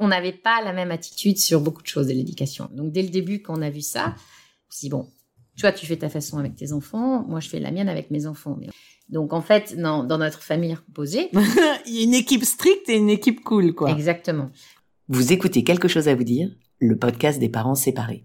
on n'avait pas la même attitude sur beaucoup de choses de l'éducation. Donc dès le début, quand on a vu ça, on dit bon, toi tu fais ta façon avec tes enfants, moi je fais la mienne avec mes enfants. Donc en fait, non, dans notre famille recomposée, il y a une équipe stricte et une équipe cool, quoi. Exactement. Vous écoutez quelque chose à vous dire, le podcast des parents séparés.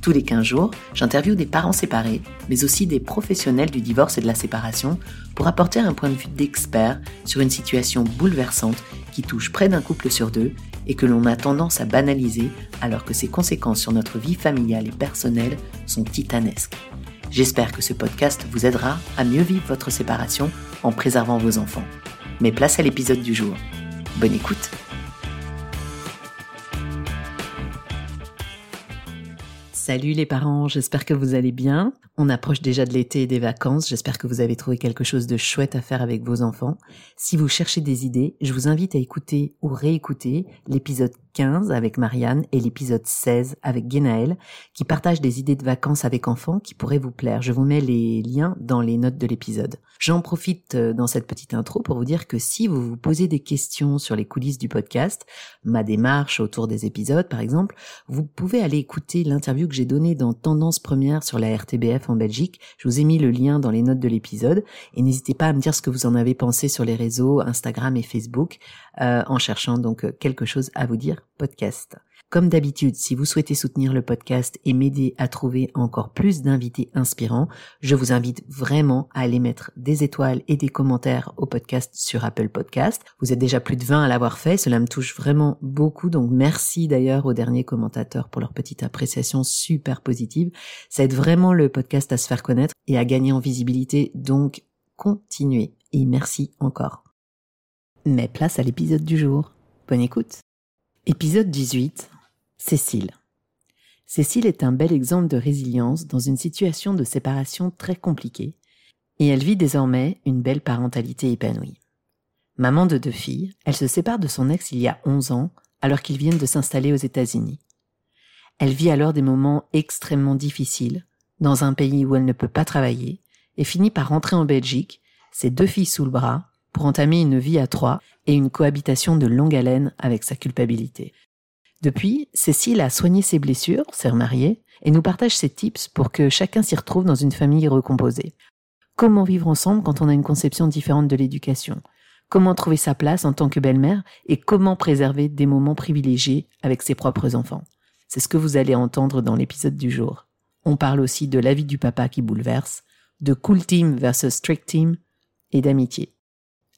Tous les 15 jours, j'interviewe des parents séparés, mais aussi des professionnels du divorce et de la séparation pour apporter un point de vue d'expert sur une situation bouleversante qui touche près d'un couple sur deux et que l'on a tendance à banaliser alors que ses conséquences sur notre vie familiale et personnelle sont titanesques. J'espère que ce podcast vous aidera à mieux vivre votre séparation en préservant vos enfants. Mais place à l'épisode du jour. Bonne écoute Salut les parents, j'espère que vous allez bien. On approche déjà de l'été et des vacances, j'espère que vous avez trouvé quelque chose de chouette à faire avec vos enfants. Si vous cherchez des idées, je vous invite à écouter ou réécouter l'épisode 15 avec Marianne et l'épisode 16 avec Guénaël qui partagent des idées de vacances avec enfants qui pourraient vous plaire. Je vous mets les liens dans les notes de l'épisode. J'en profite euh, dans cette petite intro pour vous dire que si vous vous posez des questions sur les coulisses du podcast, ma démarche autour des épisodes par exemple, vous pouvez aller écouter l'interview que j'ai donnée dans Tendance Première sur la RTBF en Belgique. Je vous ai mis le lien dans les notes de l'épisode et n'hésitez pas à me dire ce que vous en avez pensé sur les réseaux Instagram et Facebook euh, en cherchant donc euh, quelque chose à vous dire podcast. Comme d'habitude, si vous souhaitez soutenir le podcast et m'aider à trouver encore plus d'invités inspirants, je vous invite vraiment à aller mettre des étoiles et des commentaires au podcast sur Apple Podcast. Vous êtes déjà plus de 20 à l'avoir fait, cela me touche vraiment beaucoup, donc merci d'ailleurs aux derniers commentateurs pour leur petite appréciation super positive. Ça aide vraiment le podcast à se faire connaître et à gagner en visibilité, donc continuez et merci encore. Mais place à l'épisode du jour. Bonne écoute. Épisode 18. Cécile. Cécile est un bel exemple de résilience dans une situation de séparation très compliquée, et elle vit désormais une belle parentalité épanouie. Maman de deux filles, elle se sépare de son ex il y a 11 ans, alors qu'ils viennent de s'installer aux États-Unis. Elle vit alors des moments extrêmement difficiles, dans un pays où elle ne peut pas travailler, et finit par rentrer en Belgique, ses deux filles sous le bras, pour entamer une vie à trois et une cohabitation de longue haleine avec sa culpabilité. Depuis, Cécile a soigné ses blessures, s'est remariée, et nous partage ses tips pour que chacun s'y retrouve dans une famille recomposée. Comment vivre ensemble quand on a une conception différente de l'éducation? Comment trouver sa place en tant que belle-mère et comment préserver des moments privilégiés avec ses propres enfants? C'est ce que vous allez entendre dans l'épisode du jour. On parle aussi de la vie du papa qui bouleverse, de cool team versus strict team et d'amitié.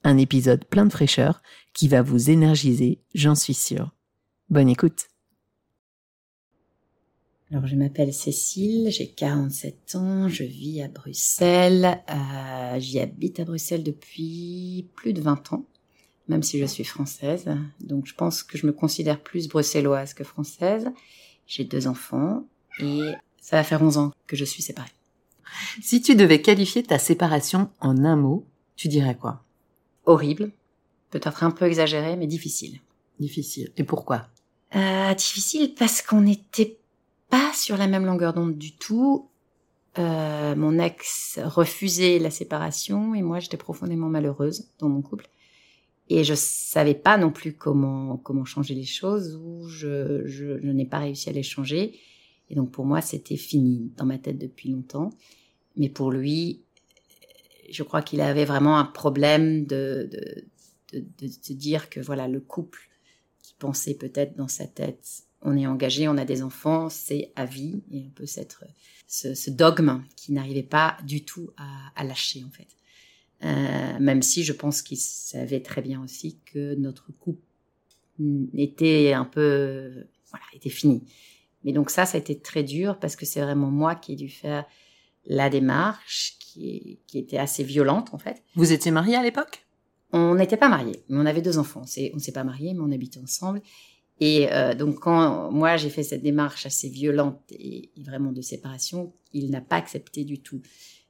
Un épisode plein de fraîcheur qui va vous énergiser, j'en suis sûre. Bonne écoute. Alors, je m'appelle Cécile, j'ai 47 ans, je vis à Bruxelles. Euh, J'y habite à Bruxelles depuis plus de 20 ans, même si je suis française. Donc, je pense que je me considère plus bruxelloise que française. J'ai deux enfants et ça va faire 11 ans que je suis séparée. Si tu devais qualifier ta séparation en un mot, tu dirais quoi? Horrible, peut-être un peu exagéré, mais difficile. Difficile. Et pourquoi? Euh, Difficile parce qu'on n'était pas sur la même longueur d'onde du tout. Euh, mon ex refusait la séparation et moi j'étais profondément malheureuse dans mon couple. Et je savais pas non plus comment comment changer les choses ou je, je, je n'ai pas réussi à les changer. Et donc pour moi c'était fini dans ma tête depuis longtemps. Mais pour lui je crois qu'il avait vraiment un problème de, de, de, de, dire que voilà, le couple qui pensait peut-être dans sa tête, on est engagé, on a des enfants, c'est à vie, et un peu cette, ce, dogme qui n'arrivait pas du tout à, lâcher en fait. Euh, même si je pense qu'il savait très bien aussi que notre couple était un peu, voilà, était fini. Mais donc ça, ça a été très dur parce que c'est vraiment moi qui ai dû faire la démarche, qui, qui était assez violente en fait. Vous étiez mariés à l'époque? On n'était pas mariés, mais on avait deux enfants. On ne s'est pas mariés, mais on habitait ensemble. Et euh, donc quand moi j'ai fait cette démarche assez violente et, vraiment de séparation, il n'a pas accepté du tout.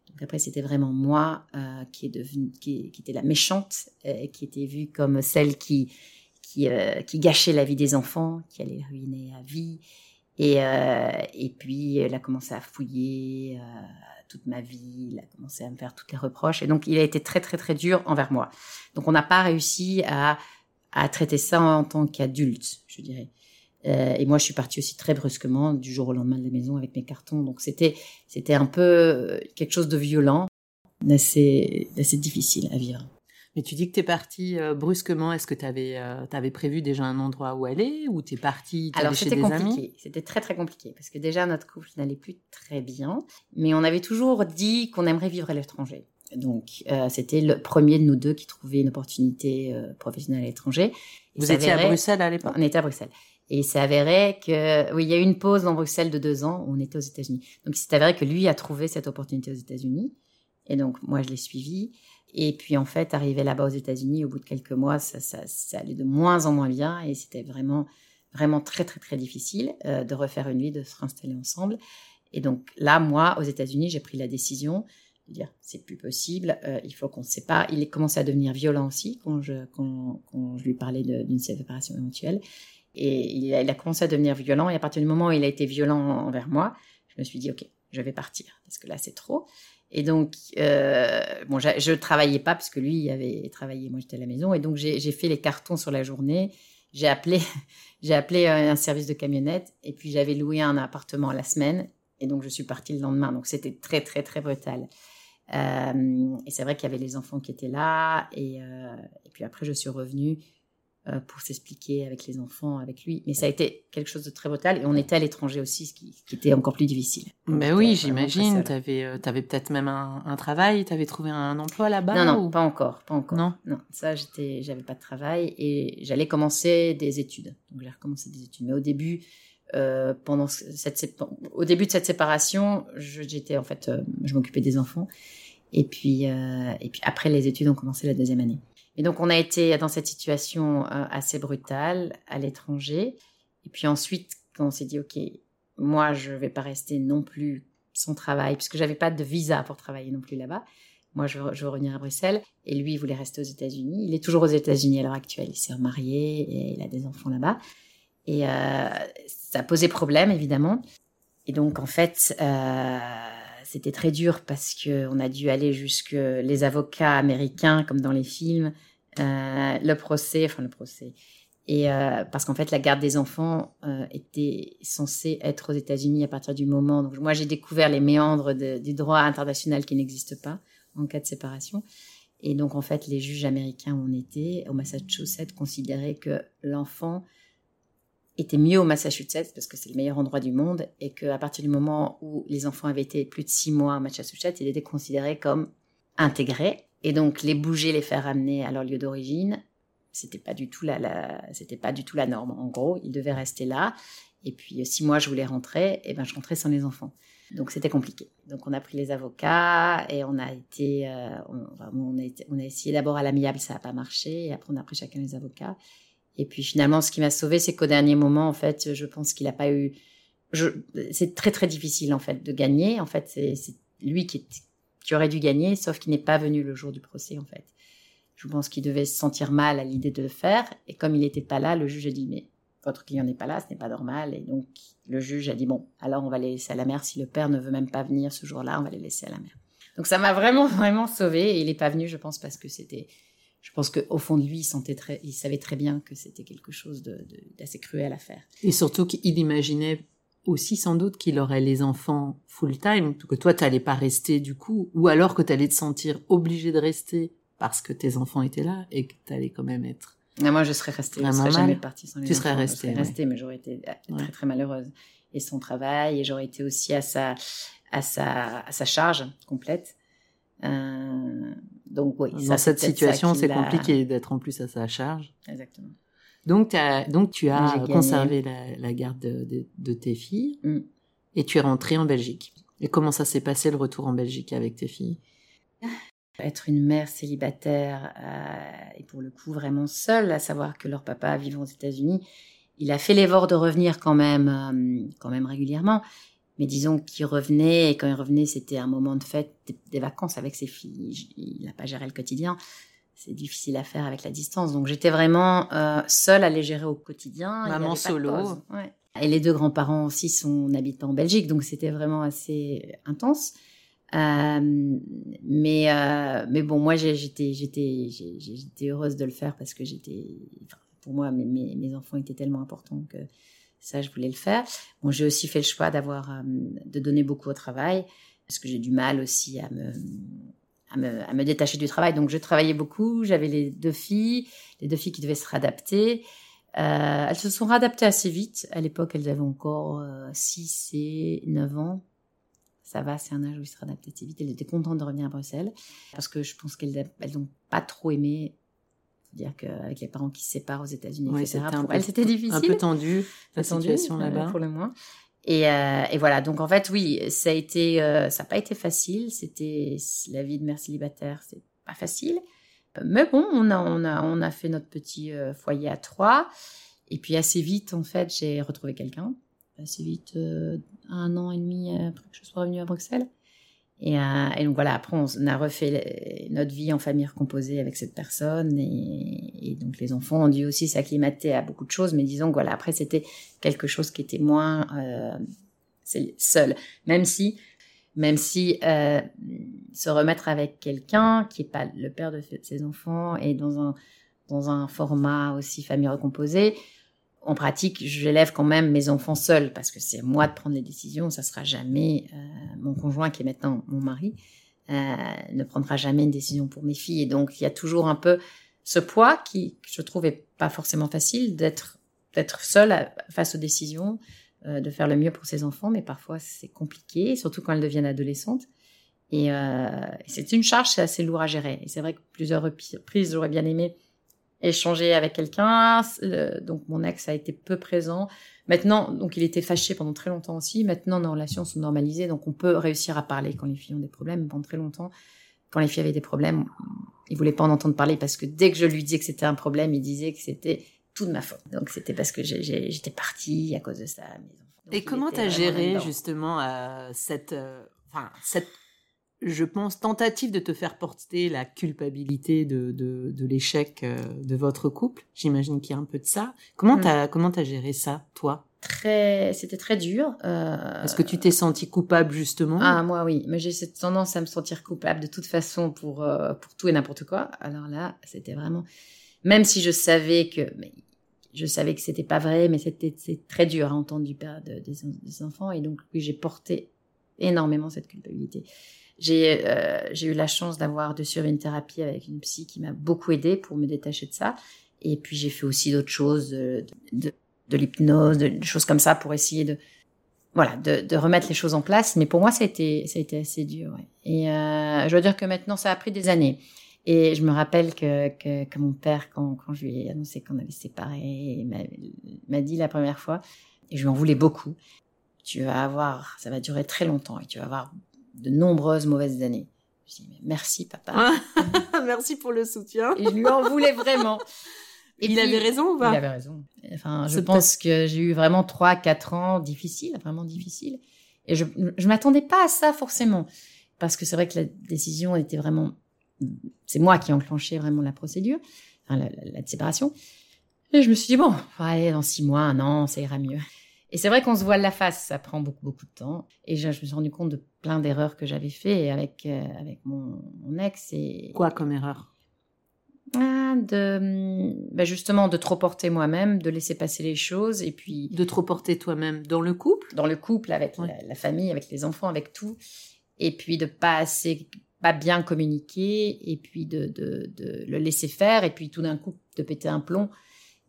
Donc après c'était vraiment moi euh, qui est devenue, qui, était la méchante, euh, qui était vue comme celle qui qui, euh, qui gâchait la vie des enfants, qui allait ruiner à vie. Et, euh, et puis elle a commencé à fouiller euh, toute ma vie, il a commencé à me faire toutes les reproches. Et donc il a été très très très dur envers moi. Donc on n'a pas réussi à à traiter ça en tant qu'adulte, je dirais. Euh, et moi, je suis partie aussi très brusquement du jour au lendemain de la maison avec mes cartons. Donc c'était un peu quelque chose de violent, d'assez difficile à vivre. Mais tu dis que t'es partie euh, brusquement. Est-ce que t'avais euh, t'avais prévu déjà un endroit où aller ou t'es partie t'allais Alors c'était compliqué, c'était très très compliqué parce que déjà notre couple n'allait plus très bien, mais on avait toujours dit qu'on aimerait vivre à l'étranger. Donc euh, c'était le premier de nous deux qui trouvait une opportunité euh, professionnelle à l'étranger. Vous étiez à Bruxelles à l'époque? On était à Bruxelles. Et il s'est avéré que, oui, il y a eu une pause dans Bruxelles de deux ans où on était aux États-Unis. Donc, il s'est avéré que lui a trouvé cette opportunité aux États-Unis. Et donc, moi, je l'ai suivi. Et puis, en fait, arrivé là-bas aux États-Unis, au bout de quelques mois, ça, allait de moins en moins bien. Et c'était vraiment, vraiment très, très, très difficile euh, de refaire une vie, de se réinstaller ensemble. Et donc, là, moi, aux États-Unis, j'ai pris la décision de dire, c'est plus possible, euh, il faut qu'on se sépare. Il est commencé à devenir violent aussi quand je, lui parlais d'une séparation éventuelle. Et il a commencé à devenir violent. Et à partir du moment où il a été violent envers moi, je me suis dit, OK, je vais partir. Parce que là, c'est trop. Et donc, euh, bon, je ne travaillais pas, puisque lui, il avait travaillé. Moi, j'étais à la maison. Et donc, j'ai fait les cartons sur la journée. J'ai appelé, j'ai appelé un service de camionnette. Et puis, j'avais loué un appartement la semaine. Et donc, je suis partie le lendemain. Donc, c'était très, très, très brutal. Euh, et c'est vrai qu'il y avait les enfants qui étaient là. Et, euh, et puis après, je suis revenue pour s'expliquer avec les enfants, avec lui. Mais ça a été quelque chose de très brutal. Et on était à l'étranger aussi, ce qui, ce qui était encore plus difficile. On Mais oui, vraiment j'imagine. seuls. T'avais euh, t'avais peut-être même un, un travail. T'avais trouvé un emploi là-bas Non, non, ou- pas encore, pas encore. Non. non, ça, j'étais, j'avais pas de travail et j'allais commencer des études. Donc, j'ai recommencé des études. Mais au début, euh, pendant cette, au début de cette séparation, je- j'étais en fait, euh, je m'occupais des enfants. Et puis, euh, et puis après, les études ont commencé la deuxième année. Et donc, on a été dans cette situation euh, assez brutale à l'étranger. Et puis ensuite, quand on s'est dit, OK, moi, je vais pas rester non plus sans travail, puisque j'avais pas de visa pour travailler non plus là-bas. Moi, je veux, je veux revenir à Bruxelles. Et lui, il voulait rester aux États-Unis. Il est toujours aux États-Unis à l'heure actuelle. Il s'est remarié et il a des enfants là-bas. Et euh, ça posait problème, évidemment. Et donc, en fait, euh, c'était très dur parce que on a dû aller jusque les avocats américains, comme dans les films, euh, le procès, enfin le procès. Et euh, parce qu'en fait, la garde des enfants euh, était censée être aux États-Unis à partir du moment. Donc, moi, j'ai découvert les méandres du droit international qui n'existe pas en cas de séparation. Et donc, en fait, les juges américains où on était, au Massachusetts, considéraient que l'enfant était mieux au Massachusetts parce que c'est le meilleur endroit du monde et qu'à partir du moment où les enfants avaient été plus de six mois au Massachusetts, il était considéré comme intégré. Et donc, les bouger, les faire ramener à leur lieu d'origine, c'était pas du tout la, pas du tout la norme. En gros, ils devaient rester là. Et puis, euh, si moi je voulais rentrer, et ben je rentrais sans les enfants. Donc c'était compliqué. Donc on a pris les avocats et on a été, euh, on, on a, on a essayé d'abord à l'amiable, ça n'a pas marché. Et après on a pris chacun les avocats. Et puis finalement, ce qui m'a sauvé, c'est qu'au dernier moment, en fait, je pense qu'il n'a pas eu. Je, c'est très très difficile en fait de gagner. En fait, c'est, lui qui, aurait dû gagner, sauf qu'il n'est pas venu le jour du procès en fait. Je pense qu'il devait se sentir mal à l'idée de le faire. Et comme il n'était pas là, le juge a dit mais votre client n'est pas là, ce n'est pas normal. Et donc le juge a dit bon, alors on va les laisser à la mer. Si le père ne veut même pas venir ce jour-là, on va les laisser à la mer. Donc ça m'a vraiment vraiment sauvé. Et il n'est pas venu, je pense, parce que c'était. Je pense qu'au fond de lui, il sentait très, il savait très bien que c'était quelque chose de, de- d'assez cruel à faire. Et surtout qu'il imaginait aussi sans doute qu'il aurait les enfants full-time, que toi, tu n'allais pas rester du coup, ou alors que tu allais te sentir obligé de rester parce que tes enfants étaient là et que tu allais quand même être... Et moi, je serais restée. Je serais jamais partie sans les Tu serais restée, Je serais ouais. restée, mais j'aurais été euh, très, très malheureuse. Et son travail, et j'aurais été aussi à sa, à sa, à sa charge complète. Euh, donc, oui. Dans cette situation, c'est compliqué d'être en plus à sa charge. Exactement. Donc, t'as- donc tu as conservé la, la garde de, de- de tes filles Mm. et tu es rentrée en Belgique. Et comment ça s'est passé le retour en Belgique avec tes filles? Être une mère célibataire euh, et pour le coup vraiment seule, à savoir que leur papa vit aux États-Unis, il a fait l'effort de revenir quand même, euh, quand même régulièrement. Mais disons qu'il revenait et quand il revenait, c'était un moment de fête, des vacances avec ses filles. Il n'a pas géré le quotidien. C'est difficile à faire avec la distance. Donc j'étais vraiment euh, seule à les gérer au quotidien. Maman solo. Ouais. Et les deux grands-parents aussi sont n'habitent pas en Belgique, donc c'était vraiment assez intense. Euh, mais euh, mais bon, moi j'étais j'étais j'étais heureuse de le faire parce que j'étais pour moi mes, mes, enfants étaient tellement importants que ça je voulais le faire. Bon, j'ai aussi fait le choix d'avoir euh, de donner beaucoup au travail parce que j'ai du mal aussi à me à me, à me détacher du travail. Donc je travaillais beaucoup, j'avais les deux filles, les deux filles qui devaient se réadapter. Euh, elles se sont réadaptées assez vite. À l'époque, elles avaient encore 6 euh, et 9 ans. Ça va, c'est un âge où ils se réadaptent assez vite. Elles étaient contentes de revenir à Bruxelles parce que je pense qu'elles n'ont pas trop aimé dire qu'avec les parents qui se séparent aux États-Unis, etc. Pour elles, c'était difficile. Un peu tendu, la situation là-bas. Pour le moins. Et, euh, et, voilà, donc en fait, oui, ça a été, euh, ça n'a pas été facile. C'était la vie de mère célibataire, c'est pas facile. Mais bon, on a, on a, on a fait notre petit euh, foyer à trois. Et puis assez vite, en fait, j'ai retrouvé quelqu'un. Assez vite, un an et demi après que je sois revenue à Bruxelles. Et, euh, et, donc voilà, après on a refait notre vie en famille recomposée avec cette personne et, et donc les enfants ont dû aussi s'acclimater à beaucoup de choses, mais disons que voilà, après c'était quelque chose qui était moins euh, seul, même si même si euh, se remettre avec quelqu'un qui est pas le père de ses enfants et dans un dans un format aussi famille recomposée, en pratique, j'élève quand même mes enfants seuls parce que c'est moi de prendre les décisions. Ça sera jamais euh, mon conjoint qui est maintenant mon mari euh, ne prendra jamais une décision pour mes filles. Et donc il y a toujours un peu ce poids qui, je trouve, est pas forcément facile d'être d'être seul face aux décisions, euh, de faire le mieux pour ses enfants, mais parfois c'est compliqué, surtout quand elles deviennent adolescentes. Et euh, c'est une charge, c'est assez lourd à gérer. Et c'est vrai que plusieurs reprises, j'aurais bien aimé échanger avec quelqu'un. donc mon ex a été peu présent. Maintenant, donc il était fâché pendant très longtemps aussi. Maintenant, nos relations sont normalisées, donc on peut réussir à parler quand les filles ont des problèmes. Pendant très longtemps, quand les filles avaient des problèmes, il voulait pas en entendre parler parce que dès que je lui disais que c'était un problème, il disait que c'était tout de ma faute. Donc c'était parce que j'étais partie à cause de ça. Et comment tu as géré justement euh, cette, euh, enfin, cette je pense, tentative de te faire porter la culpabilité de, de, de l'échec euh, de votre couple. J'imagine qu'il y a un peu de ça. Comment mm. t'as comment t'as géré ça, toi? Très, c'était très dur. Euh... Est-ce que tu t'es senti coupable justement? Ah moi oui, mais j'ai cette tendance à me sentir coupable de toute façon pour euh, pour tout et n'importe quoi. Alors là, c'était vraiment, même si je savais que, mais je savais que c'était pas vrai, mais c'était c'est très dur à entendre du père de, des, des enfants et donc oui, j'ai porté énormément cette culpabilité. J'ai euh, eu la chance d'avoir de suivre une thérapie avec une psy qui m'a beaucoup aidé pour me détacher de ça. Et puis j'ai fait aussi d'autres choses, de, de, de l'hypnose, de, choses comme ça pour essayer de voilà de, remettre les choses en place. Mais pour moi ça a été ça a été assez dur. Ouais. Et euh, je dois dire que maintenant ça a pris des années. Et je me rappelle que, que, que mon père, quand, quand je lui ai annoncé qu'on allait se séparer, m'a dit la première fois, et je lui en voulais beaucoup, tu vas avoir, ça va durer très longtemps et tu vas avoir de nombreuses mauvaises années. Je dis, merci papa. merci pour le soutien. Et je lui en voulais vraiment. Et il avait raison ou pas Il avait raison. Enfin, je pense que j'ai eu vraiment trois, quatre ans difficiles, vraiment difficiles. Et je, je m'attendais pas à ça forcément. Parce que c'est vrai que la décision était vraiment, c'est moi qui ai enclenché vraiment la procédure, enfin, la, la, séparation. Et je me suis dit, bon, allez, dans six mois, un an, ça ira mieux. Et c'est vrai qu'on se voile la face, ça prend beaucoup, beaucoup de temps. Et je, je me suis rendu compte de plein d'erreurs que j'avais fait avec, euh, avec mon, mon, ex. Et... Quoi comme erreur? Ah, de, bah justement, de trop porter moi-même, de laisser passer les choses et puis. De trop porter toi-même dans le couple? Dans le couple, avec la, la, famille, avec les enfants, avec tout. Et puis de pas assez, pas bien communiquer et puis de, de, de le laisser faire et puis tout d'un coup de péter un plomb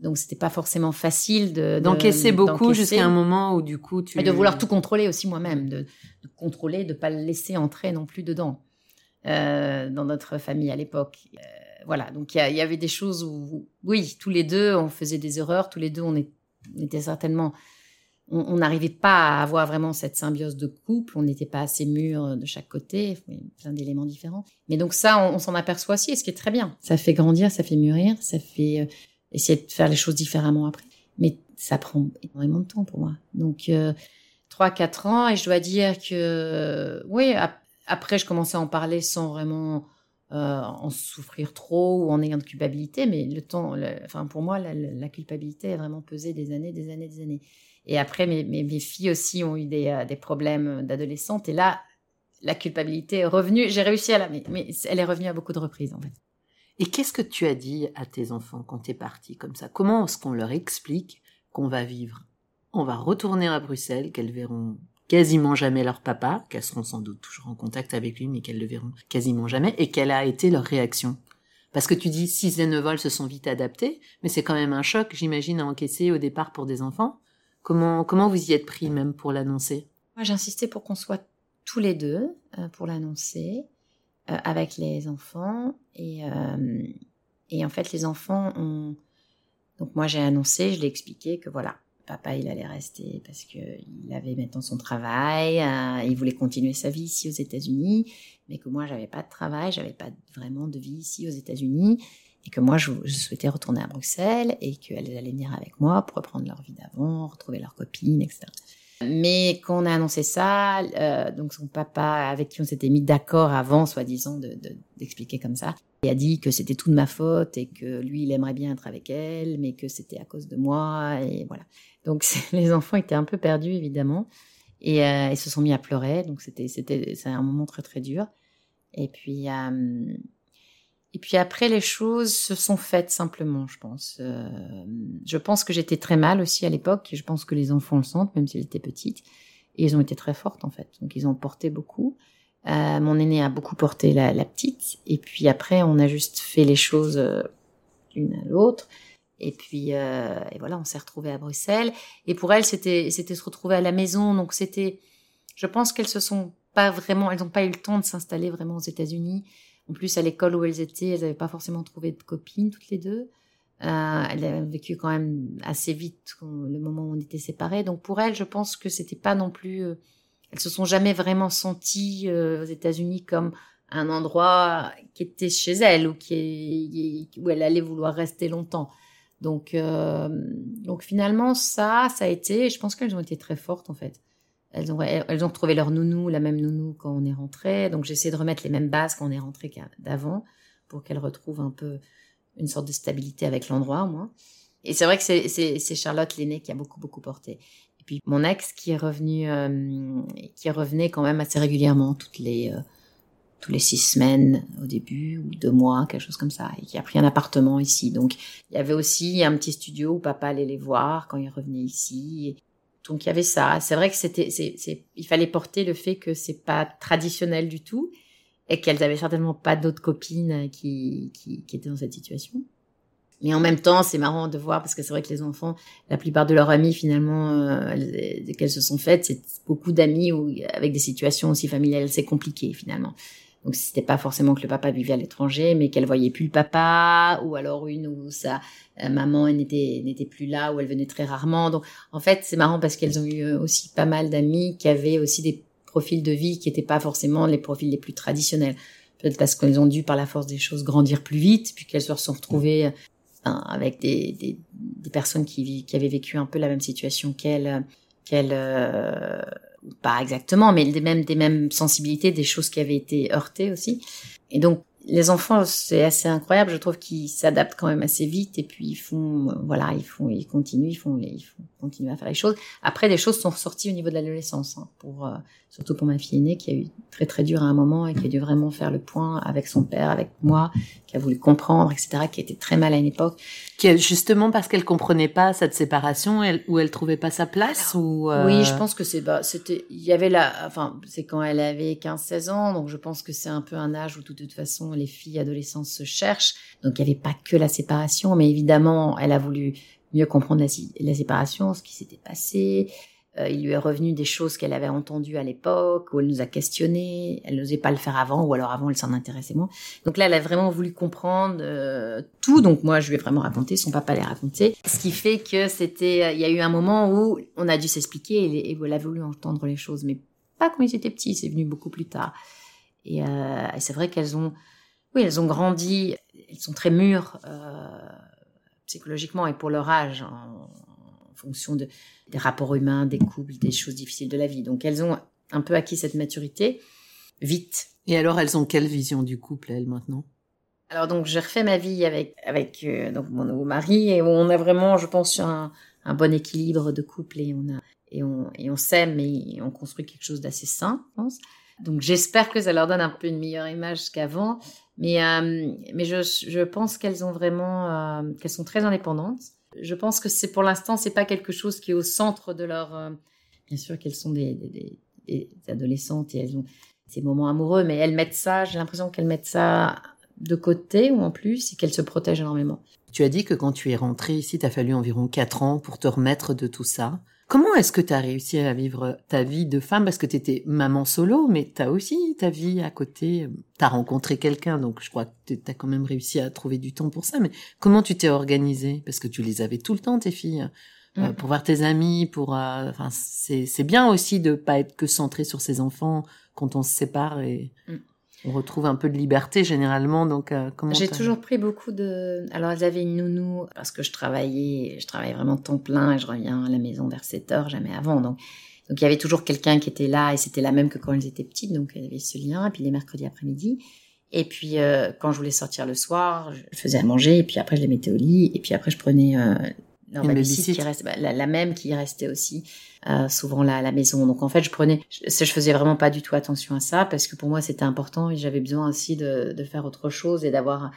donc c'était pas forcément facile de d'encaisser beaucoup jusqu'à un moment où du coup tu et de vouloir tout contrôler aussi moi-même, de, de, contrôler, de pas le laisser entrer non plus dedans euh, dans notre famille à l'époque. Euh, voilà, donc il y, y, avait des choses où oui, tous les deux on faisait des erreurs, tous les deux on, est, on était certainement on n'arrivait pas à avoir vraiment cette symbiose de couple, on n'était pas assez mûrs de chaque côté, plein d'éléments différents. Mais donc ça, on, s'en aperçoit aussi, et ce qui est très bien. Ça fait grandir, ça fait mûrir, ça fait euh, essayer de faire les choses différemment après. Mais ça prend énormément de temps pour moi. Donc euh, trois, quatre ans, et je dois dire que oui, après je commençais à en parler sans vraiment euh, en souffrir trop ou en ayant de culpabilité, mais le temps, enfin pour moi, la, la, culpabilité a vraiment pesé des années, des années, des années. Et après, mes, mes, filles aussi ont eu des, euh, des problèmes d'adolescente. Et là, la culpabilité est revenue. J'ai réussi à la... Mais, mais, elle est revenue à beaucoup de reprises, en fait. Et qu'est-ce que tu as dit à tes enfants quand tu es parti comme ça? Comment est-ce qu'on leur explique qu'on va vivre? On va retourner à Bruxelles, qu'elles verront quasiment jamais leur papa, qu'elles seront sans doute toujours en contact avec lui, mais qu'elles le verront quasiment jamais, et quelle a été leur réaction? Parce que tu dis six et se sont vite adaptés, mais c'est quand même un choc, j'imagine, à encaisser au départ pour des enfants. Comment, comment vous y êtes pris même pour l'annoncer? Moi, j'insistais pour qu'on soit tous les deux euh, pour l'annoncer euh, avec les enfants. Et, euh, et en fait, les enfants ont... Donc moi, j'ai annoncé, je l'ai expliqué que voilà, papa, il allait rester parce qu'il avait maintenant son travail, il voulait continuer sa vie ici aux États-Unis, mais que moi, j'avais pas de travail, j'avais pas vraiment de vie ici aux États-Unis et que moi je, souhaitais retourner à Bruxelles et qu'elles allaient venir avec moi pour reprendre leur vie d'avant, retrouver leurs copines, etc. Mais quand on a annoncé ça, euh, donc son papa avec qui on s'était mis d'accord avant, soi-disant, d'expliquer de, comme ça, il a dit que c'était toute ma faute et que lui il aimerait bien être avec elle, mais que c'était à cause de moi et voilà. Donc les enfants étaient un peu perdus évidemment et euh, ils se sont mis à pleurer. Donc c'était un moment très très dur. Et puis euh, et puis après, les choses se sont faites simplement, je pense. Euh, je pense que j'étais très mal aussi à l'époque. Je pense que les enfants le sentent, même si j'étais petite. Et ils ont été très fortes, en fait. Donc, ils ont porté beaucoup. Euh, mon aîné a beaucoup porté la, petite. Et puis après, on a juste fait les choses euh, l'une à l'autre. Et puis, euh, et voilà, on s'est retrouvés à Bruxelles. Et pour elles, c'était, c'était se retrouver à la maison. Donc, c'était, je pense qu'elles se sont pas vraiment, elles n'ont pas eu le temps de s'installer vraiment aux États-Unis. En plus, à l'école où elles étaient, elles n'avaient pas forcément trouvé de copines toutes les deux. Euh, elles avaient vécu quand même assez vite le moment où on était séparés. Donc pour elles, je pense que c'était pas non plus. Euh, elles se sont jamais vraiment senties euh, aux États-Unis comme un endroit qui était chez elles ou qui où elle allait vouloir rester longtemps. Donc euh, donc finalement ça, ça a été. Je pense qu'elles ont été très fortes en fait. Elles ont, elles ont trouvé leur nounou, la même nounou quand on est rentré. Donc j'essaie de remettre les mêmes bases quand on est rentré d'avant pour qu'elles retrouvent un peu une sorte de stabilité avec l'endroit au moins. Et c'est vrai que c'est Charlotte l'aînée qui a beaucoup beaucoup porté. Et puis mon ex qui est revenu, euh, qui revenait quand même assez régulièrement toutes les euh, les six semaines au début ou deux mois, quelque chose comme ça, et qui a pris un appartement ici. Donc il y avait aussi un petit studio où papa allait les voir quand il revenait ici. Donc il y avait ça. C'est vrai que c'était, c'est, il fallait porter le fait que c'est pas traditionnel du tout et qu'elles avaient certainement pas d'autres copines qui, qui, qui étaient dans cette situation. Mais en même temps, c'est marrant de voir parce que c'est vrai que les enfants, la plupart de leurs amis finalement, euh, qu'elles se sont faites, c'est beaucoup d'amis ou avec des situations aussi familiales, c'est compliqué finalement. Donc c'était pas forcément que le papa vivait à l'étranger, mais qu'elle voyait plus le papa, ou alors une où sa euh, maman n'était n'était plus là, ou elle venait très rarement. Donc en fait c'est marrant parce qu'elles ont eu euh, aussi pas mal d'amis qui avaient aussi des profils de vie qui n'étaient pas forcément les profils les plus traditionnels. Peut-être parce qu'elles ont dû par la force des choses grandir plus vite, puis qu'elles se sont retrouvées euh, avec des, des, des, personnes qui, qui avaient vécu un peu la même situation qu'elles, qu'elles pas exactement, mais des mêmes, des mêmes sensibilités, des choses qui avaient été heurtées aussi. Et donc, les enfants, c'est assez incroyable. Je trouve qu'ils s'adaptent quand même assez vite et puis ils font, euh, voilà, ils font, ils continuent, ils font, ils font continuer à faire les choses. Après, des choses sont ressorties au niveau de l'adolescence, hein, pour euh, surtout pour ma fille aînée qui a eu très très dur à un moment et qui a dû vraiment faire le point avec son père, avec moi, qui a voulu comprendre, etc., qui était très mal à une époque. Qui justement parce qu'elle comprenait pas cette séparation, elle, ou elle trouvait pas sa place, ou euh, oui, je pense que c'est bah, c'était, il y avait la, enfin, c'est quand elle avait 15-16 ans, donc je pense que c'est un peu un âge où de toute façon les filles adolescentes se cherchent, donc il y avait pas que la séparation, mais évidemment, elle a voulu mieux comprendre la, séparation, ce qui s'était passé. euh, il lui est revenu des choses qu'elle avait entendues à l'époque, où elle nous a questionné, elle n'osait pas le faire avant, ou alors avant elle s'en intéressait moins. Donc là, elle a vraiment voulu comprendre euh, tout, donc moi je lui ai vraiment raconté, son papa l'a raconté. Ce qui fait que c'était, il y a eu un moment où on a dû s'expliquer et, et elle a voulu entendre les choses, mais pas quand ils étaient petits, c'est venu beaucoup plus tard. Et, euh, c'est vrai qu'elles ont, oui, elles ont grandi, elles sont très mûres euh, psychologiquement et pour leur âge, en, en fonction de, des rapports humains, des couples, des choses difficiles de la vie. Donc elles ont un peu acquis cette maturité vite. Et alors elles ont quelle vision du couple elles maintenant? Alors donc j'ai refait ma vie avec avec euh, donc mon nouveau mari et on a vraiment, je pense, un, un bon équilibre de couple et on a et on et on s'aime et on construit quelque chose d'assez sain, je pense. Donc j'espère que ça leur donne un peu une meilleure image qu'avant, mais euh, mais je je pense qu'elles ont vraiment euh, qu'elles sont très indépendantes je pense que c'est pour l'instant, c'est pas quelque chose qui est au centre de leur. Euh, bien sûr qu'elles sont des, adolescentes et elles ont ces moments amoureux, mais elles mettent ça. J'ai l'impression qu'elles mettent ça de côté ou en plus et qu'elles se protègent énormément. Tu as dit que quand tu es rentrée ici, t'as fallu environ quatre ans pour te remettre de tout ça. Comment est-ce que tu as réussi à vivre ta vie de femme? Parce que tu étais maman solo, mais tu as aussi ta vie à côté. Tu as rencontré quelqu'un, donc je crois que tu as quand même réussi à trouver du temps pour ça. Mais comment tu t'es organisée? Parce que tu les avais tout le temps, tes filles. Euh, mm. pour voir tes amis, pour, euh, enfin, c'est bien aussi de pas être que centré sur ses enfants quand on se sépare et. Mm on retrouve un peu de liberté généralement. Donc, euh, comment J'ai toujours pris beaucoup de. Alors, elles avaient une nounou parce que je travaillais, je travaillais vraiment temps plein et je reviens à la maison vers 7 heures, jamais avant. Donc, donc il y avait toujours quelqu'un qui était là et c'était la même que quand elles étaient petites. Donc, il y avait ce lien. Et puis les mercredis après-midi. Et puis euh, quand je voulais sortir le soir, je faisais à manger et puis après je les mettais au lit et puis après je prenais euh, qui reste, bah, la, la, même qui restait aussi euh, souvent là à la maison. Donc en fait, je prenais, je, je faisais vraiment pas du tout attention à ça parce que pour moi c'était important et j'avais besoin aussi de, de, faire autre chose et d'avoir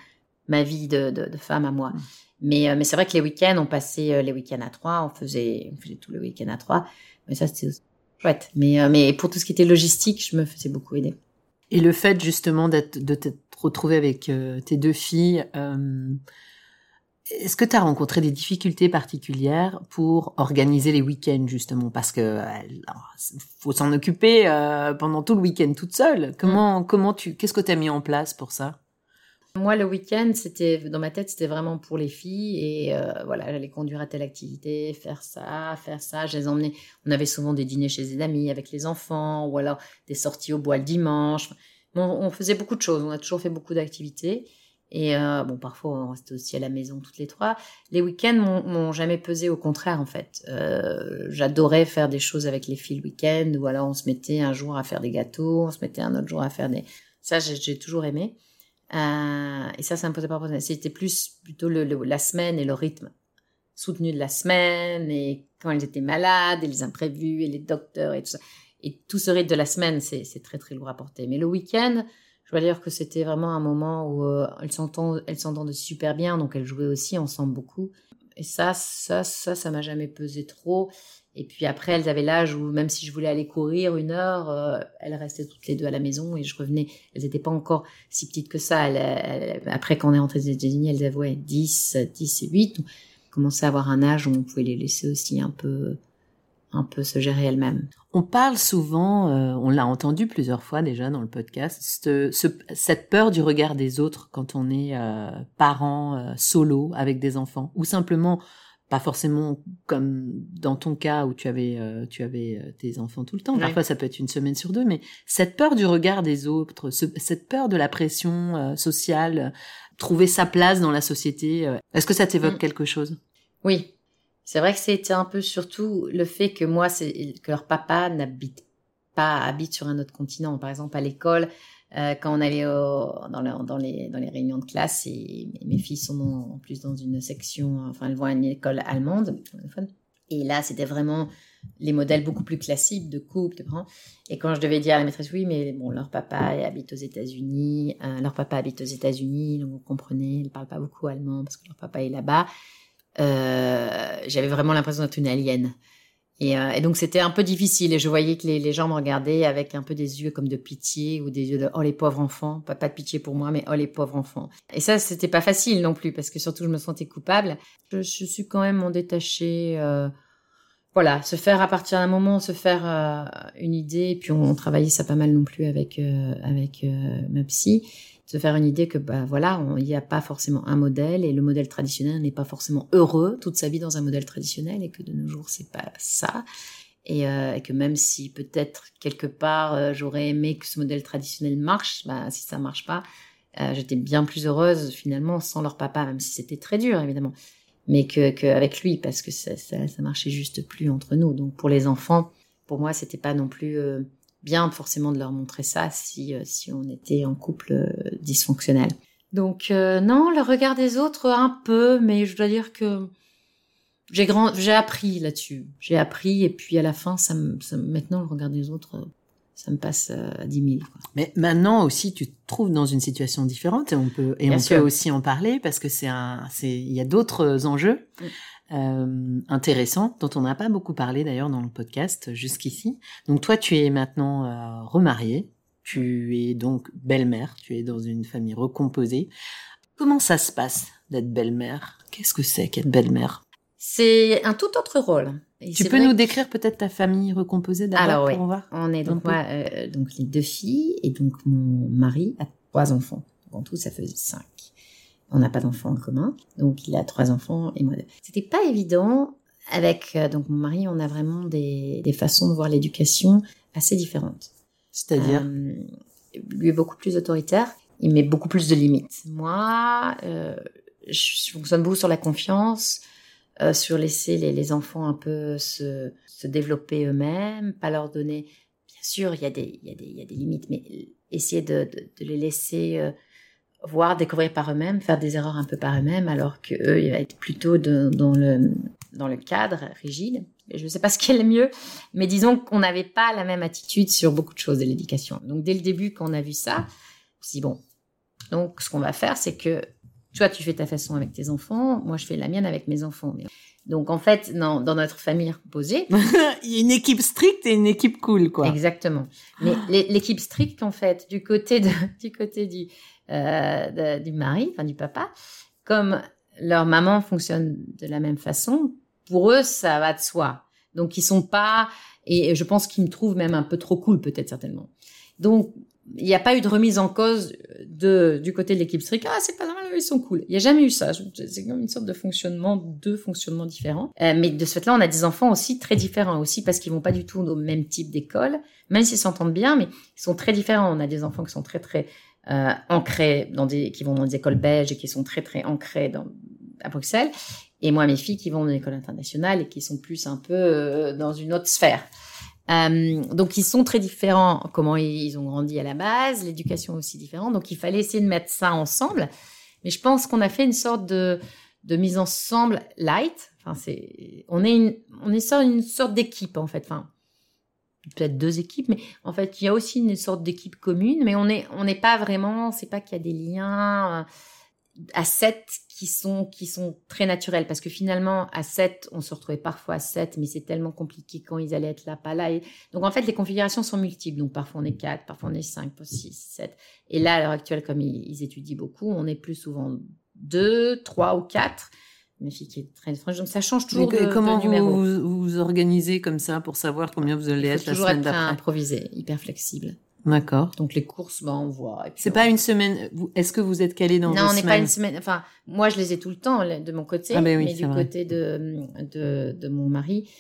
ma vie de, de, de, femme à moi. Mmh. Mais, euh, mais c'est vrai que les week-ends, on passait euh, les week-ends à trois, on faisait, on faisait tout le week-end à trois. Mais ça c'était chouette. Mais, euh, mais pour tout ce qui était logistique, je me faisais beaucoup aider. Et le fait justement d'être de t'être retrouvé avec tes deux filles. Est-ce que tu as rencontré des difficultés particulières pour organiser les week-ends justement? Parce que faut s'en occuper euh, pendant tout le week-end toute seule. Comment mm. comment tu qu'est-ce que tu as mis en place pour ça? Moi, le week-end, c'était dans ma tête, c'était vraiment pour les filles et euh, voilà, j'allais conduire à telle activité, faire ça, faire ça. Je les emmenais. On avait souvent des dîners chez des amis avec les enfants ou alors des sorties au bois le dimanche. on faisait beaucoup de choses. On a toujours fait beaucoup d'activités. Et euh, bon, parfois on restait aussi à la maison toutes les trois. Les week-ends m'ont jamais pesé, au contraire en fait. Euh, J'adorais faire des choses avec les filles le week-end, ou alors on se mettait un jour à faire des gâteaux, on se mettait un autre jour à faire des. Ça, j'ai toujours aimé. Euh, et ça, ça me posait pas problème. C'était plus plutôt le, la semaine et le rythme soutenu de la semaine, et quand elles étaient malades, et les imprévus, et les docteurs, et tout ça. Et tout ce rythme de la semaine, c'est très très lourd à porter. Mais le week-end, dois dire que c'était vraiment un moment où euh, elles s'entendent super bien, donc elles jouaient aussi ensemble beaucoup. Et ça, ça, ça, ça m'a jamais pesé trop. Et puis après, elles avaient l'âge où même si je voulais aller courir une heure, euh, elles restaient toutes les deux à la maison et je revenais. Elles n'étaient pas encore si petites que ça. Après, quand on est rentré aux États-Unis, elles avaient ouais, 10, 10 et 8. Donc, commençaient à avoir un âge où on pouvait les laisser aussi un peu un peu se gérer elle-même. On parle souvent, euh, on l'a entendu plusieurs fois déjà dans le podcast, ce, cette peur du regard des autres quand on est euh, parent euh, solo avec des enfants, ou simplement pas forcément comme dans ton cas où tu avais euh, tu avais tes enfants tout le temps. Parfois ça peut être une semaine sur deux, mais cette peur du regard des autres, cette peur de la pression sociale, trouver sa place dans la société, est-ce que ça t'évoque mm. quelque chose? Oui, c'est vrai que c'était un peu surtout le fait que moi, c'est que leur papa n'habite pas, habite sur un autre continent. Par exemple, à l'école, euh, quand on allait au, dans, le, dans, les, dans les réunions de classe, et mes filles sont en plus dans une section, enfin, elles vont à une école allemande, et là, c'était vraiment les modèles beaucoup plus classiques de couple, de parents. Et quand je devais dire à la maîtresse, oui, mais bon, leur papa habite aux États-Unis, euh, leur papa habite aux États-Unis, donc vous comprenez, ils parlent pas beaucoup allemand parce que leur papa est là-bas. Euh, j'avais vraiment l'impression d'être une alien. Et, euh, et donc c'était un peu difficile et je voyais que les, gens me regardaient avec un peu des yeux comme de pitié ou des yeux de oh les pauvres enfants, pas, de pitié pour moi mais oh les pauvres enfants. Et ça c'était pas facile non plus parce que surtout je me sentais coupable. Je, suis quand même en détaché. Euh, voilà, se faire à partir d'un moment, se faire euh, une idée, et puis on, on, travaillait ça pas mal non plus avec euh, avec ma psy, se faire une idée que bah voilà, il n'y a pas forcément un modèle et le modèle traditionnel n'est pas forcément heureux toute sa vie dans un modèle traditionnel et que de nos jours c'est pas ça et, et, que même si peut-être quelque part j'aurais aimé que ce modèle traditionnel marche, bah si ça marche pas, j'étais bien plus heureuse finalement sans leur papa, même si c'était très dur évidemment mais que qu'avec lui parce que ça, ça, ça marchait juste plus entre nous. Donc pour les enfants, pour moi, c'était pas non plus euh, bien forcément de leur montrer ça si euh, si on était en couple euh, dysfonctionnel. Donc non, le regard des autres un peu, mais je dois dire que j'ai grand j'ai appris là-dessus. J'ai appris et puis à la fin, ça, ça maintenant le regard des autres ça me passe euh, à 10 000. Quoi. Mais maintenant aussi, tu te trouves dans une situation différente et on peut et on peut aussi en parler parce que c'est un, c'est il y a d'autres enjeux mm. Euh, intéressants dont on n'a pas beaucoup parlé d'ailleurs dans le podcast jusqu'ici. Donc toi, tu es maintenant euh, remariée, tu es donc belle-mère, tu es dans une famille recomposée. Comment ça se passe d'être belle-mère? Qu'est-ce que c'est qu'être belle-mère? C'est un tout autre rôle tu peux nous décrire peut-être ta famille recomposée d'abord Alors oui, on est donc moi, euh, donc les deux filles et donc mon mari a trois enfants. En tout, ça faisait cinq. On n'a pas d'enfants en commun, donc il a trois enfants et moi deux. C'était pas évident. Avec euh, donc mon mari, on a vraiment des, des façons de voir l'éducation assez différentes. C'est-à-dire? Euh, lui est beaucoup plus autoritaire, il met beaucoup plus de limites. Moi, euh, je fonctionne beaucoup sur la confiance euh, sur laisser les, les, enfants un peu se, se développer eux-mêmes, pas leur donner. Bien sûr, il y a des, il y a des, il y a des limites, mais essayer de, de, de les laisser euh, voir, découvrir par eux-mêmes, faire des erreurs un peu par eux-mêmes, alors que eux, ils vont être plutôt dans le dans le cadre rigide. Je ne sais pas ce qui est le mieux, mais disons qu'on n'avait pas la même attitude sur beaucoup de choses de l'éducation. Donc dès le début, quand on a vu ça, si bon, donc ce qu'on va faire, c'est que toi, tu fais ta façon avec tes enfants, moi, je fais la mienne avec mes enfants. Donc, en fait, dans, dans notre famille reposée... Il y a une équipe stricte et une équipe cool, quoi. Exactement. Mais l'équipe stricte, en fait, du côté, de, du, côté du, euh, du mari, enfin du papa, comme leur maman fonctionne de la même façon, pour eux, ça va de soi. Donc, ils sont pas... Et je pense qu'ils me trouvent même un peu trop cool, peut-être, certainement. Donc, il n'y a pas eu de remise en cause de, du côté de l'équipe strict. Ah, c'est pas normal, ils sont cool. Il n'y a jamais eu ça. C'est comme une sorte de fonctionnement, deux fonctionnements différents. Euh, mais de ce fait-là, on a des enfants aussi très différents aussi parce qu'ils vont pas du tout au même type d'école, même s'ils s'entendent bien, mais ils sont très différents. On a des enfants qui sont très très euh, ancrés dans des, qui vont dans des écoles belges et qui sont très très ancrés à Bruxelles. Et moi, mes filles qui vont dans une école internationale et qui sont plus un peu euh, dans une autre sphère. Euh, donc ils sont très différents, comment ils ont grandi à la base, l'éducation aussi différente. Donc il fallait essayer de mettre ça ensemble. Mais je pense qu'on a fait une sorte de, de mise ensemble light. Enfin c'est, on est une, on est sur une sorte d'équipe en fait. Enfin peut-être deux équipes, mais en fait il y a aussi une sorte d'équipe commune. Mais on est, on n'est pas vraiment, c'est pas qu'il y a des liens. Euh, à 7 qui sont qui sont très naturels. Parce que finalement à 7 on se retrouvait parfois à 7 mais c'est tellement compliqué quand ils allaient être là pas là. Et donc en fait les configurations sont multiples. Donc parfois on est 4 parfois on est 5 parfois 6 7 et là à l'heure actuelle comme ils, étudient beaucoup on est plus souvent 2 3 ou 4 mes filles qui est très franche donc ça change toujours de, comment de numéro. Vous, vous organisez comme ça pour savoir combien vous allez être la semaine d'après? improvisé hyper flexible D'accord. Donc les courses, bah on voit. C'est pas une semaine. Est-ce que vous êtes calé dans Non, on n'est pas une semaine. Enfin, moi je les ai tout le temps de mon côté, ah ben oui, mais du vrai. côté de, de de mon mari,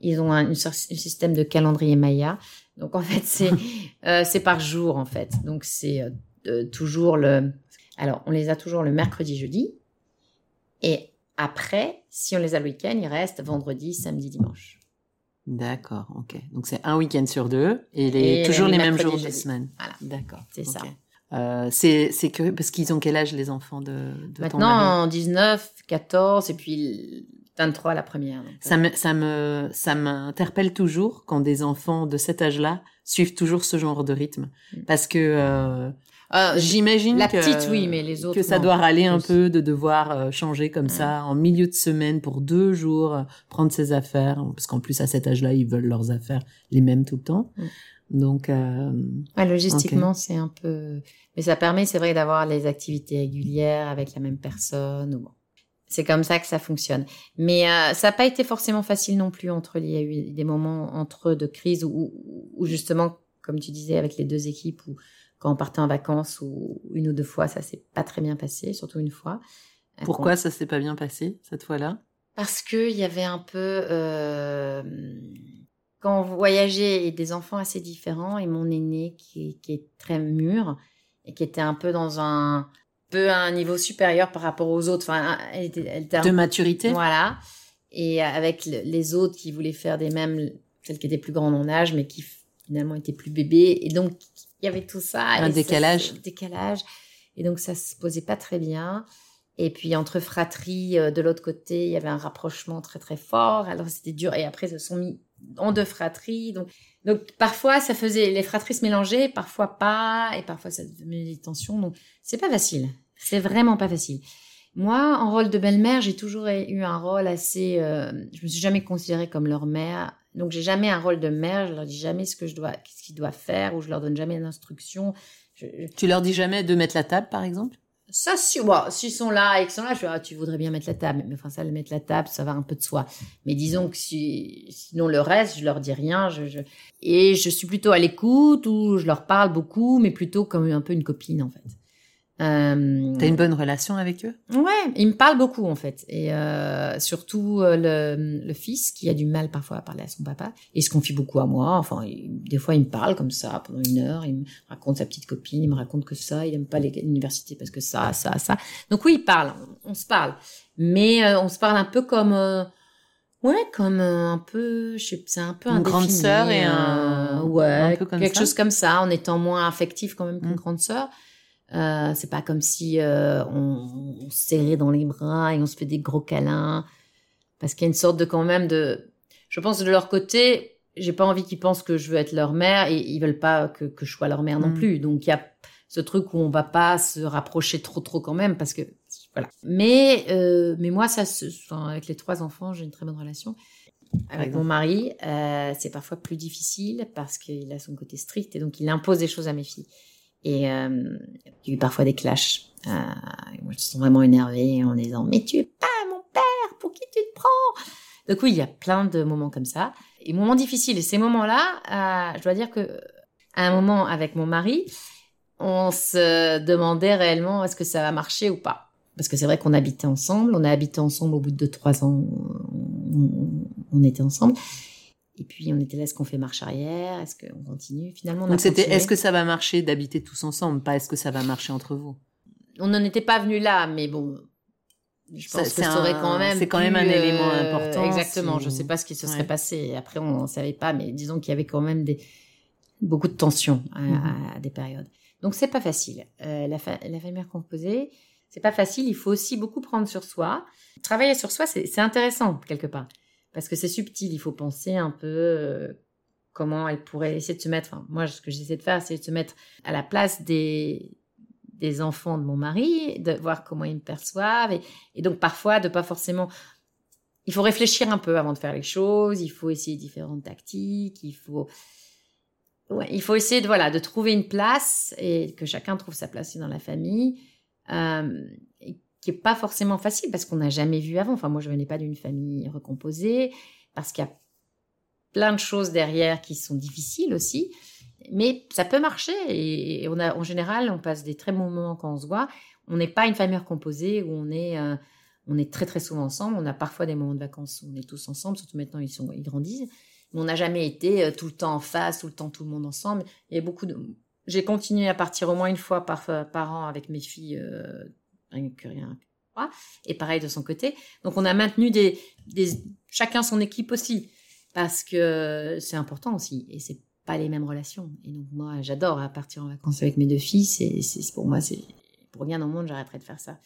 ils ont un, une un système de calendrier Maya. Donc en fait c'est euh, c'est par jour en fait. Donc c'est euh, toujours le. Alors on les a toujours le mercredi, jeudi, et après, si on les a le week-end, il reste vendredi, samedi, dimanche. D'accord, ok. Donc c'est un week-end sur deux et, les, Et toujours le les mêmes jours de semaine. Voilà. D'accord. C'est ça. Euh, c'est curieux parce qu'ils ont quel âge les enfants de, de ton mari? Maintenant, 19, 14, et puis 23 la première. donc, Ça me ça me ça m'interpelle toujours quand des enfants de cet âge-là suivent toujours ce genre de rythme Mm. parce que euh, euh, j'imagine la que petite, oui, mais les autres, que ça non. doit râler un peu de devoir euh, changer comme Mm. ça en milieu de semaine pour deux jours euh, prendre ses affaires parce qu'en plus à cet âge-là ils veulent leurs affaires les mêmes tout le temps Mm. donc euh, Ouais, logistiquement, c'est un peu. Mais ça permet, c'est vrai, d'avoir les activités régulières avec la même personne. Ou bon. C'est comme ça que ça fonctionne. Mais euh, ça n'a pas été forcément facile non plus entre il y a eu des moments entre eux de crise où, où justement, comme tu disais, avec les deux équipes, où quand on partait en vacances ou une ou deux fois, ça s'est pas très bien passé, surtout une fois. Pourquoi ça s'est pas bien passé cette fois-là? Parce que il y avait un peu euh, quand on voyageait et des enfants assez différents et mon aîné qui, qui est très mûr et qui était un peu dans un peu à un niveau supérieur par rapport aux autres. Enfin, elle était, elle était de maturité? Voilà. Et avec les autres qui voulaient faire des mêmes, celles qui étaient plus grandes en âge, mais qui finalement étaient plus bébés. Et donc, il y avait tout ça. Un décalage. décalage. Et donc, ça se posait pas très bien. Et puis, entre fratries, euh, de l'autre côté, il y avait un rapprochement très, très fort. Alors, c'était dur. Et après, ils se sont mis en deux fratries. Donc, donc, parfois, ça faisait les fratries se mélanger, parfois pas. Et parfois, ça devenait des tensions. Donc, c'est pas facile. C'est vraiment pas facile. Moi, en rôle de belle-mère, j'ai toujours eu un rôle assez. Euh, je me suis jamais considérée comme leur mère, donc j'ai jamais un rôle de mère. Je leur dis jamais ce que je dois, ce qu'ils doivent faire, ou je leur donne jamais d'instructions. Tu leur dis jamais de mettre la table, par exemple? Ça, si, bon, s'ils sont là et qu'ils sont là, je dis, ah, tu voudrais bien mettre la table, mais enfin ça, le mettre la table, ça va un peu de soi. Mais disons que si, sinon le reste, je leur dis rien. Je, je... Et je suis plutôt à l'écoute ou je leur parle beaucoup, mais plutôt comme un peu une copine en fait. Euh, T'as une bonne relation avec eux? Ouais, ils me parlent beaucoup en fait, et euh, surtout euh, le, le, fils qui a du mal parfois à parler à son papa, il se confie beaucoup à moi. Enfin, des fois il me parle comme ça pendant une heure, il me raconte sa petite copine, il me raconte que ça, il aime pas l'université parce que ça, ça, ça. Donc oui, il parle, on, se parle, mais euh, on se parle un peu comme euh, Ouais, comme un peu, je sais, c'est un peu une grande sœur et un, ouais, un peu comme quelque chose comme ça, en étant moins affectif quand même qu'une mmh. grande sœur. Euh, c'est pas comme si euh, on, on se serrait dans les bras et on se fait des gros câlins. Parce qu'il y a une sorte de quand même de... Je pense de leur côté, j'ai pas envie qu'ils pensent que je veux être leur mère et ils veulent pas que, que je sois leur mère non mm. plus. Donc il y a ce truc où on va pas se rapprocher trop trop quand même parce que voilà. Mais euh, mais moi ça enfin, avec les trois enfants j'ai une très bonne relation. Avec mon mari, c'est parfois plus difficile parce qu'il a son côté strict et donc il impose des choses à mes filles. Et euh, il y a eu parfois des clashs. Euh, moi, je me sens vraiment énervée en disant Mais tu es pas mon père, pour qui tu te prends? Donc oui, il y a plein de moments comme ça. Et moments difficiles. Et ces moments-là, euh, je dois dire que à un moment avec mon mari, on se demandait réellement est-ce que ça va marcher ou pas. Parce que c'est vrai qu'on habitait ensemble. On a habité ensemble au bout de trois ans. on était ensemble. Et puis on était là, est-ce qu'on fait marche arrière? Est-ce qu'on continue? Finalement, on Donc c'était, est-ce que ça va marcher d'habiter tous ensemble? Pas est-ce que ça va marcher entre vous? On n'en était pas venu là, mais bon, je pense que ça aurait quand même. C'est quand même un élément euh, important. Exactement. Je Je sais pas ce qui se serait passé. Après, on ne savait pas, mais disons qu'il y avait quand même des beaucoup de tensions à, mhm. des périodes. Donc c'est pas facile. Euh, la, fa la famille composée, c'est pas facile. Il faut aussi beaucoup prendre sur soi. Travailler sur soi, c'est intéressant quelque part parce que c'est subtil. Il faut penser un peu euh, comment elle pourrait essayer de se mettre. Enfin, moi, ce que j'essaie de faire, c'est de se mettre à la place des des enfants de mon mari, de voir comment ils me perçoivent, et, donc parfois de pas forcément. Il faut réfléchir un peu avant de faire les choses. Il faut essayer différentes tactiques. Il faut Ouais, il faut essayer de voilà de trouver une place et que chacun trouve sa place dans la famille. Euh, qui est pas forcément facile parce qu'on n'a jamais vu avant. Enfin, moi, je venais pas d'une famille recomposée parce qu'il y a plein de choses derrière qui sont difficiles aussi. Mais ça peut marcher et on a, en général, on passe des très bons moments quand on se voit. On n'est pas une famille recomposée où on est, euh, on est très très souvent ensemble. On a parfois des moments de vacances où on est tous ensemble, surtout maintenant ils sont, ils grandissent. Mais on n'a jamais été euh, tout le temps en face, tout le temps tout le monde ensemble. Il beaucoup de, j'ai continué à partir au moins une fois par, par an avec mes filles euh, rien que rien. Et pareil de son côté. Donc on a maintenu des, des chacun son équipe aussi parce que c'est important aussi et c'est pas les mêmes relations. Et donc moi j'adore partir en vacances avec mes deux filles. C'est, pour moi c'est pour rien au monde j'arrêterai de faire ça.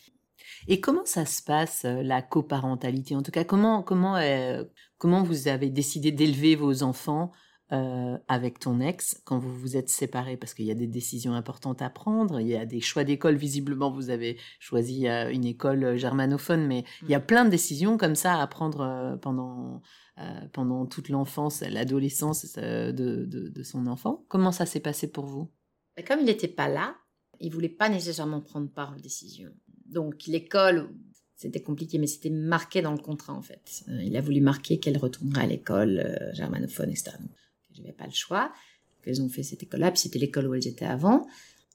Et comment ça se passe euh, la coparentalité? En tout cas, comment comment euh, comment vous avez décidé d'élever vos enfants? Euh, avec ton ex quand vous vous êtes séparés parce qu'il y a des décisions importantes à prendre, il y a des choix d'école visiblement vous avez choisi euh, une école euh, germanophone mais il y a mm. plein de décisions comme ça à prendre pendant pendant toute l'enfance, l'adolescence de, de, de, son enfant. Comment ça s'est passé pour vous? Comme il n'était pas là, il voulait pas nécessairement prendre part aux décisions. Donc l'école c'était compliqué, mais c'était marqué dans le contrat en fait. Il a voulu marquer qu'elle retournerait à l'école germanophone, etc. Donc, j'avais pas le choix. Qu'elles ont fait cette école-là, puis c'était l'école où elles étaient avant.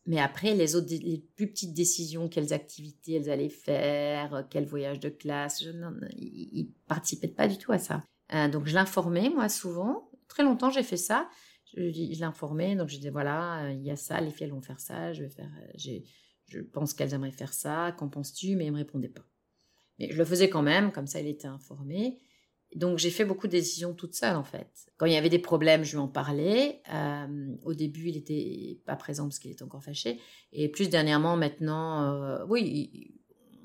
Mais après, les autres, les plus petites décisions, quelles activités elles allaient faire, quel voyage de classe, je, non, ils, participaient pas du tout à ça. Euh, donc je l'informais moi souvent. Très longtemps j'ai fait ça. Je, je l'informais, donc je disais voilà, il y a ça, les filles vont faire ça, je vais faire, je pense qu'elles aimeraient faire ça. Qu'en penses-tu? Mais elles me répondaient pas. Mais je le faisais quand même, comme ça il était informé. Donc j'ai fait beaucoup de décisions toute seule en fait. Quand il y avait des problèmes, je lui en parlais. Euh, au début, il était pas présent parce qu'il était encore fâché. Et plus dernièrement, maintenant, euh, oui,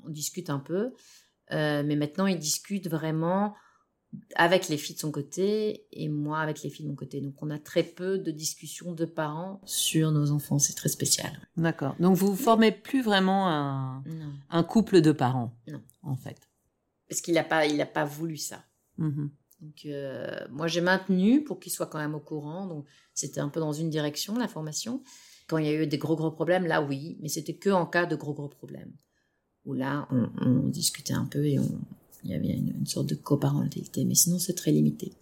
on discute un peu. Euh, mais maintenant, il discute vraiment avec les filles de son côté et moi avec les filles de mon côté. Donc on a très peu de discussions de parents sur nos enfants. C'est très spécial. D'accord. Donc vous formez plus vraiment un, un couple de parents. Non. En fait. Parce qu'il n'a pas, il a pas voulu ça. Mm-hmm. Donc euh, moi j'ai maintenu pour qu'il soit quand même au courant. Donc c'était un peu dans une direction la formation. Quand il y a eu des gros gros problèmes, là oui, mais c'était que en cas de gros gros problèmes. Où là on, on discutait un peu et on, il y avait une, sorte de coparentalité, mais sinon c'est très limité.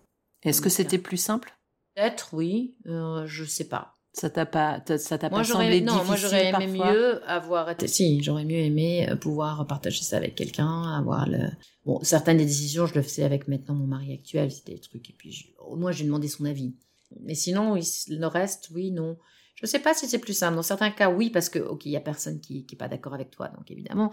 Est-ce que c'était plus simple? Peut-être, oui. Euh, je sais pas. Ça t'a pas, ça t'a pas semblé non, moi j'aurais aimé mieux avoir été. Si, j'aurais mieux aimé euh, pouvoir partager ça avec quelqu'un, avoir le. Bon, certaines des décisions, je le faisais avec maintenant mon mari actuel, c'était des trucs et puis au moins j'ai demandé son avis. Mais sinon, le reste, oui, non. Je ne sais pas si c'est plus simple. Dans certains cas, oui, parce que, ok, il y a personne qui n'est pas d'accord avec toi, donc évidemment.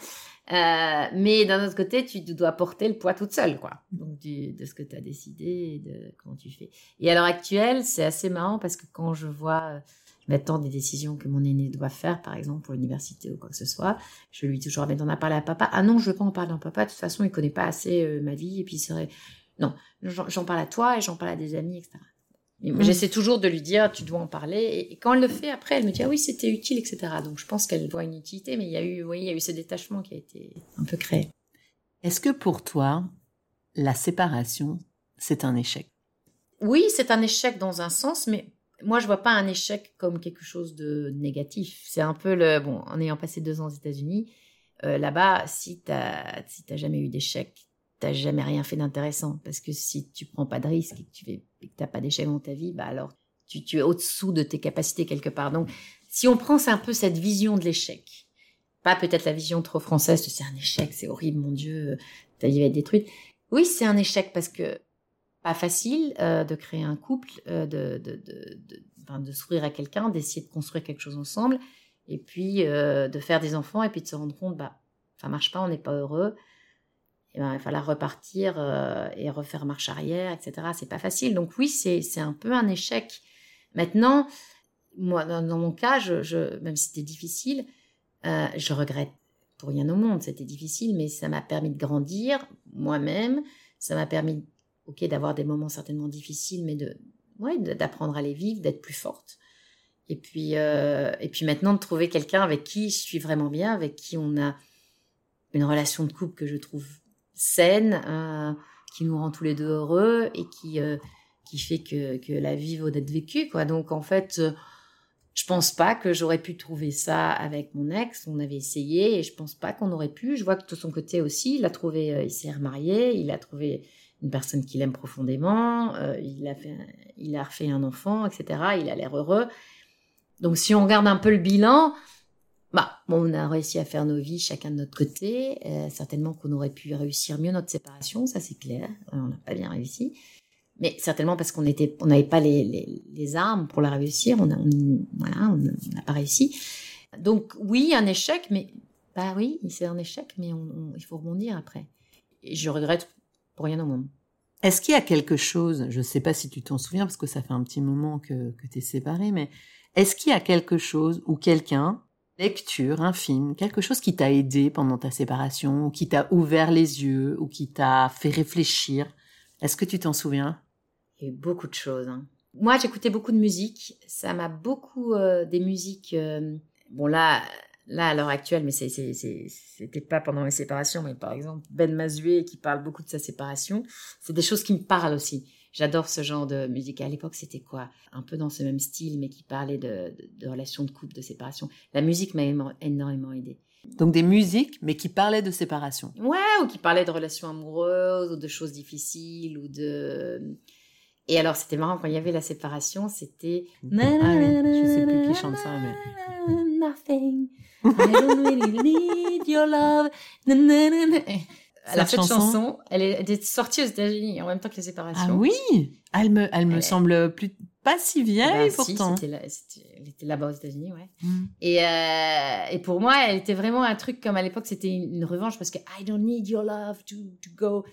Euh, mais d'un autre côté, tu dois porter le poids toute seule, quoi. Donc, de ce que tu as décidé, de comment tu fais. Et à l'heure actuelle, c'est assez marrant parce que quand je vois euh, maintenant des décisions que mon aîné doit faire, par exemple, pour l'université ou quoi que ce soit, je lui dis toujours, mais t'en as parlé à papa? Ah non, je veux pas en parler à papa. De toute façon, il connaît pas assez euh, ma vie. Et puis, il serait, non, j'en parle à toi et j'en parle à des amis, etc. Mm. J'essaie toujours de lui dire, tu dois en parler. Et, quand elle le fait, après, elle me dit, ah oui, c'était utile, etc. Donc, je pense qu'elle voit une utilité, mais il y a eu, oui, il y a eu ce détachement qui a été un peu créé. Est-ce que pour toi, la séparation, c'est un échec? Oui, c'est un échec dans un sens, mais moi, je vois pas un échec comme quelque chose de négatif. C'est un peu le, bon, en ayant passé deux ans aux États-Unis, euh, là-bas, si t'as, si t'as jamais eu d'échec, t'as jamais rien fait d'intéressant. Parce que si tu prends pas de risque et que tu fais, pas d'échec dans ta vie, bah alors tu, tu es au-dessous de tes capacités quelque part. Donc, si on prend un peu cette vision de l'échec, pas peut-être la vision trop française, c'est un échec, c'est horrible, mon Dieu, ta vie va être détruite. Oui, c'est un échec parce que pas facile euh, de créer un couple, euh, de, de, à quelqu'un, d'essayer de construire quelque chose ensemble, et puis euh, de faire des enfants, et puis de se rendre compte, bah, ça marche pas, on n'est pas heureux, eh ben, il va falloir repartir euh, et refaire marche arrière, etc. C'est pas facile. Donc oui, c'est un peu un échec. Maintenant, moi, dans, mon cas, je même si c'était difficile, euh, je regrette pour rien au monde. C'était difficile, mais ça m'a permis de grandir moi-même. Ça m'a permis, ok, d'avoir des moments certainement difficiles, mais de ouais, d'apprendre à les vivre, d'être plus forte. Et puis euh, et puis maintenant de trouver quelqu'un avec qui je suis vraiment bien, avec qui on a une relation de couple que je trouve saine, euh, qui nous rend tous les deux heureux et qui euh, qui fait que, que la vie vaut d'être vécue quoi. Donc en fait, euh, je pense pas que j'aurais pu trouver ça avec mon ex. On avait essayé et je pense pas qu'on aurait pu. Je vois que de son côté aussi, il a trouvé, il s'est remarié, il a trouvé une personne qu'il aime profondément, il a fait, il a refait un enfant, etc. Il a l'air heureux. Donc si on regarde un peu le bilan, bah, on a réussi à faire nos vies chacun de notre côté. Euh, certainement qu'on aurait pu réussir mieux notre séparation, ça c'est clair. Euh, on n'a pas bien réussi. Mais certainement parce qu'on n'avait pas les, les, armes pour la réussir. On a, voilà, on n'a pas réussi. Donc oui, un échec, mais bah oui, c'est un échec, mais il faut rebondir après. Je regrette pour rien au monde. Est-ce qu'il y a quelque chose, je ne sais pas si tu t'en souviens parce que ça fait un petit moment que, que tu es séparé, mais est-ce qu'il y a quelque chose ou quelqu'un lecture, un film, quelque chose qui t'a aidé pendant ta séparation, ou qui t'a ouvert les yeux, ou qui t'a fait réfléchir. Est-ce que tu t'en souviens? Il y a eu beaucoup de choses. Hein. Moi, j'écoutais beaucoup de musique. Ça m'a beaucoup euh, des musiques. Euh, bon là, là à l'heure actuelle, mais c'était pas pendant mes séparations, mais par exemple Ben Mazué qui parle beaucoup de sa séparation. C'est des choses qui me parlent aussi. J'adore ce genre de musique. À l'époque, c'était quoi? Un peu dans ce même style, mais qui parlait de, de, relations de couple, de séparation. La musique m'a énormément aidé. Donc des musiques, mais qui parlaient de séparation. Ouais, ou qui parlaient de relations amoureuses, ou de choses difficiles, ou de... Et alors, c'était marrant, quand il y avait la séparation, c'était... Ah oui, je sais plus qui chante ça, mais... Nothing. I don't really need your love. Alors, cette chanson- chanson, elle est, elle est sortie aux États-Unis en même temps que la séparation. Ah oui Elle me, elle me Elle semble plus, pas si vieille Ben, si, pourtant. là- c'était- elle était là-bas aux États-Unis, ouais. Mm. Et, euh, et pour moi, elle était vraiment un truc comme à l'époque, c'était une, une revanche parce que I don't need your love to, to go.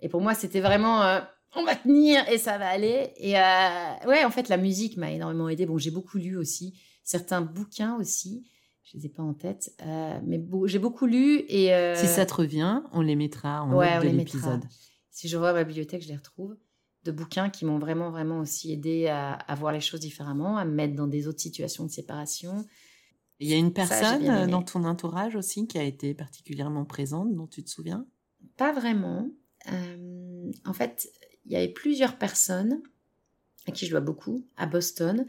Et pour moi, c'était vraiment, euh, on va tenir et ça va aller. Et euh, ouais, en fait, la musique m'a énormément aidé. Bon, j'ai beaucoup lu aussi, certains bouquins aussi. Je les ai pas en tête, euh, mais beau- j'ai beaucoup lu et euh, Si ça te revient, on les mettra en Ouais, note de mettra. l'épisode. si je vois ma bibliothèque, je les retrouve. De bouquins qui m'ont vraiment, vraiment aussi aidé à, à voir les choses différemment, à me mettre dans des autres situations de séparation. Il y a une personne dans ton entourage aussi qui a été particulièrement présente, dont tu te souviens? Pas vraiment. Euh, en fait, il y avait plusieurs personnes à qui je dois beaucoup, à Boston,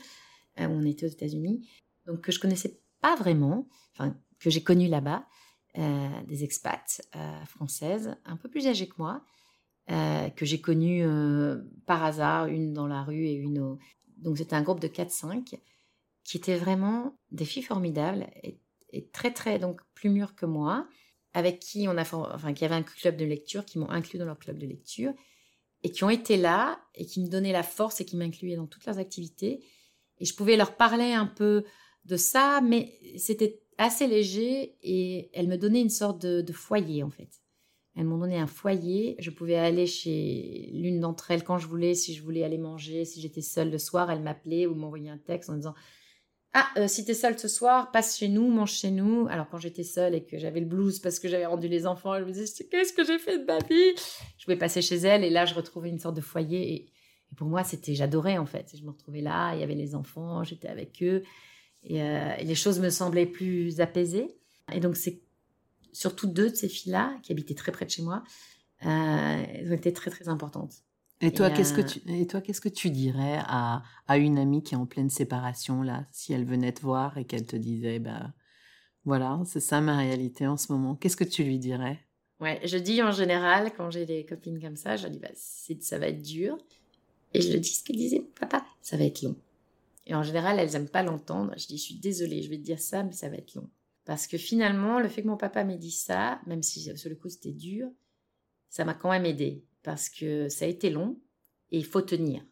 où on était aux États-Unis, donc que je connaissais pas vraiment, enfin, que j'ai connu là-bas, euh, des expats euh, françaises, un peu plus âgées que moi, euh, que j'ai connues par hasard, une dans la rue et une au... Donc c'était un groupe de 4-5 qui étaient vraiment des filles formidables et, très très donc plus mûres que moi, avec qui on a for- enfin qui avaient un club de lecture, qui m'ont inclus dans leur club de lecture et qui ont été là et qui me donnaient la force et qui m'incluaient dans toutes leurs activités. Et je pouvais leur parler un peu de ça, mais c'était assez léger et elles me donnaient une sorte de, de foyer en fait. Elles m'ont donné un foyer. Je pouvais aller chez l'une d'entre elles quand je voulais, si je voulais aller manger, si j'étais seule le soir, elle m'appelait ou m'envoyait un texte en disant ah, euh, si t'es seule ce soir, passe chez nous, mange chez nous. Alors quand j'étais seule et que j'avais le blues parce que j'avais rendu les enfants, je me disais qu'est-ce que j'ai fait de ma vie? Je pouvais passer chez elle et là je retrouvais une sorte de foyer et, et pour moi c'était j'adorais en fait. Je me retrouvais là, il y avait les enfants, j'étais avec eux et, euh, et les choses me semblaient plus apaisées. Et donc c'est surtout deux de ces filles-là qui habitaient très près de chez moi, euh, elles ont été très très importantes. Et toi, qu'est-ce que euh, tu et toi, qu'est-ce que tu dirais à, à une amie qui est en pleine séparation là, si elle venait te voir et qu'elle te disait bah voilà, c'est ça ma réalité en ce moment. Qu'est-ce que tu lui dirais? Ouais, je dis en général, quand j'ai des copines comme ça, je dis, bah, ça va être dur. Et je le dis ce que disait papa, ça va être long. Et en général, elles aiment pas l'entendre. Je dis, je suis désolée, je vais te dire ça, mais ça va être long. Parce que finalement, le fait que mon papa m'ait dit ça, même si sur le coup c'était dur, ça m'a quand même aidé. Parce que ça a été long et il faut tenir.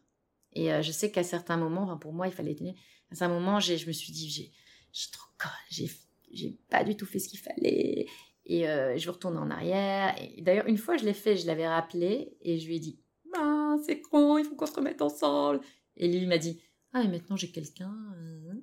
Et euh, je sais qu'à certains moments, pour moi, il fallait tenir. À certains moments, je me suis dit, j'ai, trop j'ai, j'ai pas du tout fait ce qu'il fallait. Et euh, je retourne en arrière. D'ailleurs, une fois, je l'ai fait, je l'avais rappelé et je lui ai dit Ah, c'est con, il faut qu'on se remette ensemble. Et lui, il m'a dit Ah, mais maintenant j'ai quelqu'un. euh.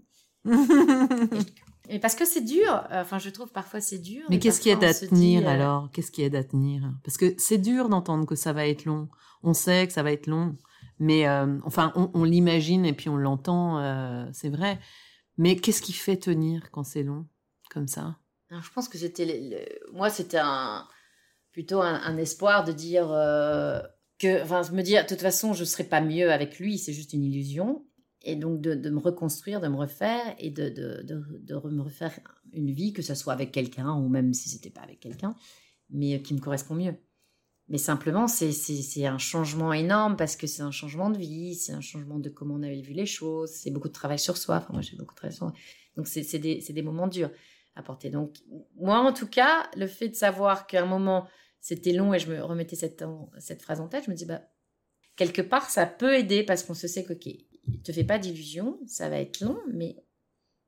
Et parce que c'est dur, enfin, je trouve parfois c'est dur. Mais et qu'est-ce qui aide à tenir dit, alors? Qu'est-ce qui aide à tenir Parce que c'est dur d'entendre que ça va être long. On sait que ça va être long, mais euh, enfin, on, on l'imagine et puis on l'entend, euh, c'est vrai. Mais qu'est-ce qui fait tenir quand c'est long, comme ça? Alors, je pense que c'était le- le- moi c'était un plutôt un, un espoir de dire euh, que enfin me dire de toute façon je serai pas mieux avec lui c'est juste une illusion et donc de, me reconstruire de me refaire et de me refaire une vie que ce soit avec quelqu'un ou même si c'était pas avec quelqu'un mais qui me correspond mieux. Mais simplement c'est un changement énorme parce que c'est un changement de vie c'est un changement de comment on avait vu les choses c'est beaucoup de travail sur soi. Enfin moi j'ai beaucoup de travail sur moi. Donc c'est des moments durs à porter. Donc, moi, en tout cas, le fait de savoir qu'à un moment, c'était long et je me remettais cette, phrase en tête, je me dis, bah, quelque part, ça peut aider parce qu'on se sait que, ok, te fais pas d'illusions, ça va être long, mais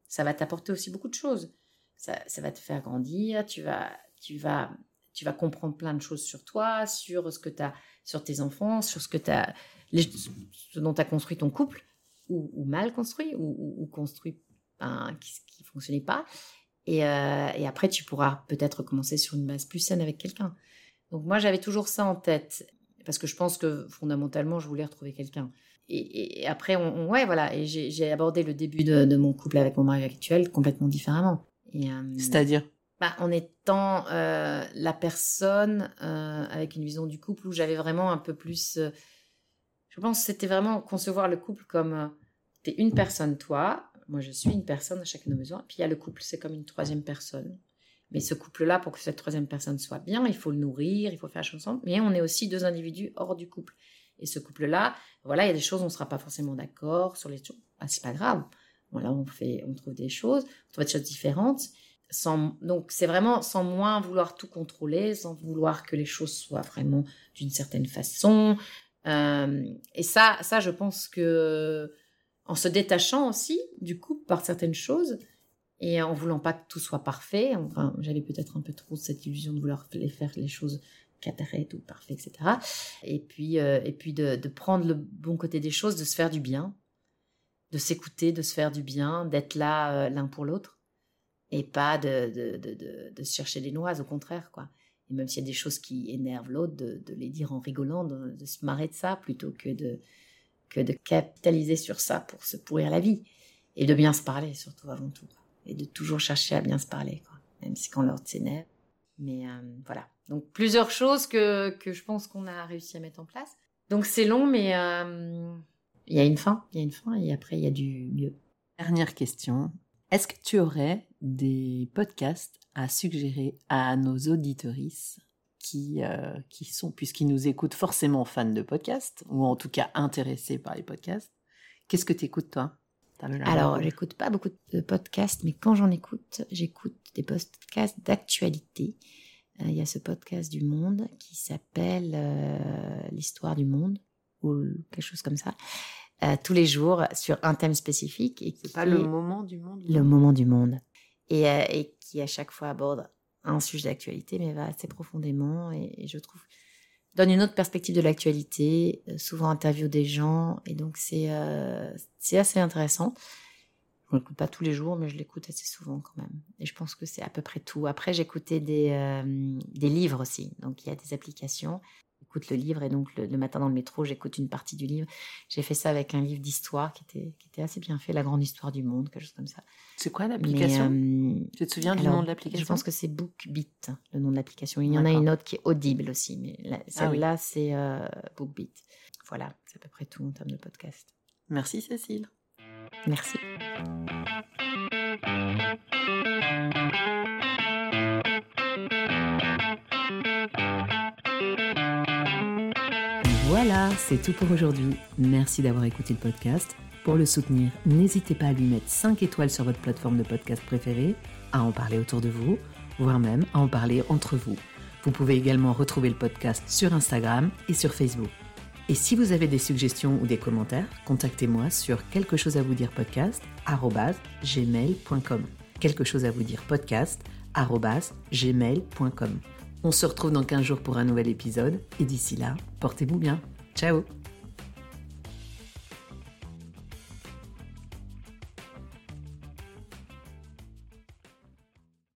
ça va t'apporter aussi beaucoup de choses. Ça, ça va te faire grandir, tu vas, tu vas, tu vas comprendre plein de choses sur toi, sur ce que as, sur tes enfants, sur ce que tu as, ce dont tu as construit ton couple, ou, mal construit, ou, construit ben, qui, qui fonctionnait pas. Et, euh, et après, tu pourras peut-être commencer sur une base plus saine avec quelqu'un. Donc moi, j'avais toujours ça en tête, parce que je pense que fondamentalement, je voulais retrouver quelqu'un. Et, après, on, on- ouais, voilà, et j'ai abordé le début de, de mon couple avec mon mari actuel complètement différemment. Euh, C'est-à-dire? bah, en étant euh, la personne euh, avec une vision du couple où j'avais vraiment un peu plus. je pense que c'était vraiment concevoir le couple comme t'es une personne toi, moi je suis une personne à chacun de nos besoins, puis il y a le couple, c'est comme une troisième personne. Mais ce couple-là, pour que cette troisième personne soit bien, il faut le nourrir, il faut faire la chose ensemble. Mais on est aussi deux individus hors du couple. Et ce couple-là, voilà, il y a des choses, on ne sera pas forcément d'accord sur les choses. Ah, c'est pas grave. Voilà, on fait, on trouve des choses, on trouve des choses différentes. Sans, donc c'est vraiment sans moins vouloir tout contrôler, sans vouloir que les choses soient vraiment d'une certaine façon. Euh, et ça, ça, je pense que en se détachant aussi du couple par certaines choses et en voulant pas que tout soit parfait. Enfin, j'avais peut-être un peu trop cette illusion de vouloir faire les choses cataract ou parfait, etc. Et puis, euh, et puis de, prendre le bon côté des choses, de se faire du bien, de s'écouter, de se faire du bien, d'être là euh, l'un pour l'autre, et pas de, de, de, de, se chercher des noises, au contraire, quoi. Et même s'il y a des choses qui énervent l'autre, de, les dire en rigolant, de, de se marrer de ça, plutôt que de, que de capitaliser sur ça pour se pourrir la vie. Et de bien se parler, surtout avant tout. Et de toujours chercher à bien se parler, quoi. Même si quand l'autre s'énerve. Mais euh, voilà. Donc plusieurs choses que, que je pense qu'on a réussi à mettre en place. Donc c'est long, mais euh, il y a une fin. Il y a une fin et après il y a du mieux. Dernière question. Est-ce que tu aurais des podcasts à suggérer à nos auditorices qui, euh, qui sont, puisqu'ils nous écoutent forcément fans de podcasts, ou en tout cas intéressés par les podcasts Qu'est-ce que tu écoutes toi alors, j'écoute pas beaucoup de podcasts, mais quand j'en écoute, j'écoute des podcasts d'actualité. Euh, il y a ce podcast du Monde qui s'appelle euh, l'histoire du monde ou quelque chose comme ça. Euh, tous les jours sur un thème spécifique et qui pas le moment du monde. Le moment du monde et, et qui à chaque fois aborde un sujet d'actualité, mais va assez profondément et, je trouve donne une autre perspective de l'actualité, souvent interview des gens et donc c'est c'est assez intéressant. Je ne l'écoute pas tous les jours, mais je l'écoute assez souvent quand même. Et je pense que c'est à peu près tout. Après, j'écoutais des, euh, des livres aussi. Donc, il y a des applications. J'écoute le livre et donc le, matin dans le métro, j'écoute une partie du livre. J'ai fait ça avec un livre d'histoire qui était, qui était assez bien fait, La grande histoire du monde, quelque chose comme ça. C'est quoi l'application? euh, Tu te souviens du nom de l'application? Je pense que c'est BookBeat, le nom de l'application. Il y en a une autre qui est Audible aussi, mais ah celle-là, c'est euh, BookBeat. Voilà, c'est à peu près tout en termes de podcast. Merci Cécile. Merci. Voilà, c'est tout pour aujourd'hui. Merci d'avoir écouté le podcast. Pour le soutenir, n'hésitez pas à lui mettre 5 étoiles sur votre plateforme de podcast préférée, à en parler autour de vous, voire même à en parler entre vous. Vous pouvez également retrouver le podcast sur Instagram et sur Facebook. Et si vous avez des suggestions ou des commentaires, contactez-moi sur quelque chose à vous dire podcast gmail.com. Quelque chose à vous dire podcast gmail.com. On se retrouve dans 15 jours pour un nouvel épisode et d'ici là, portez-vous bien. Ciao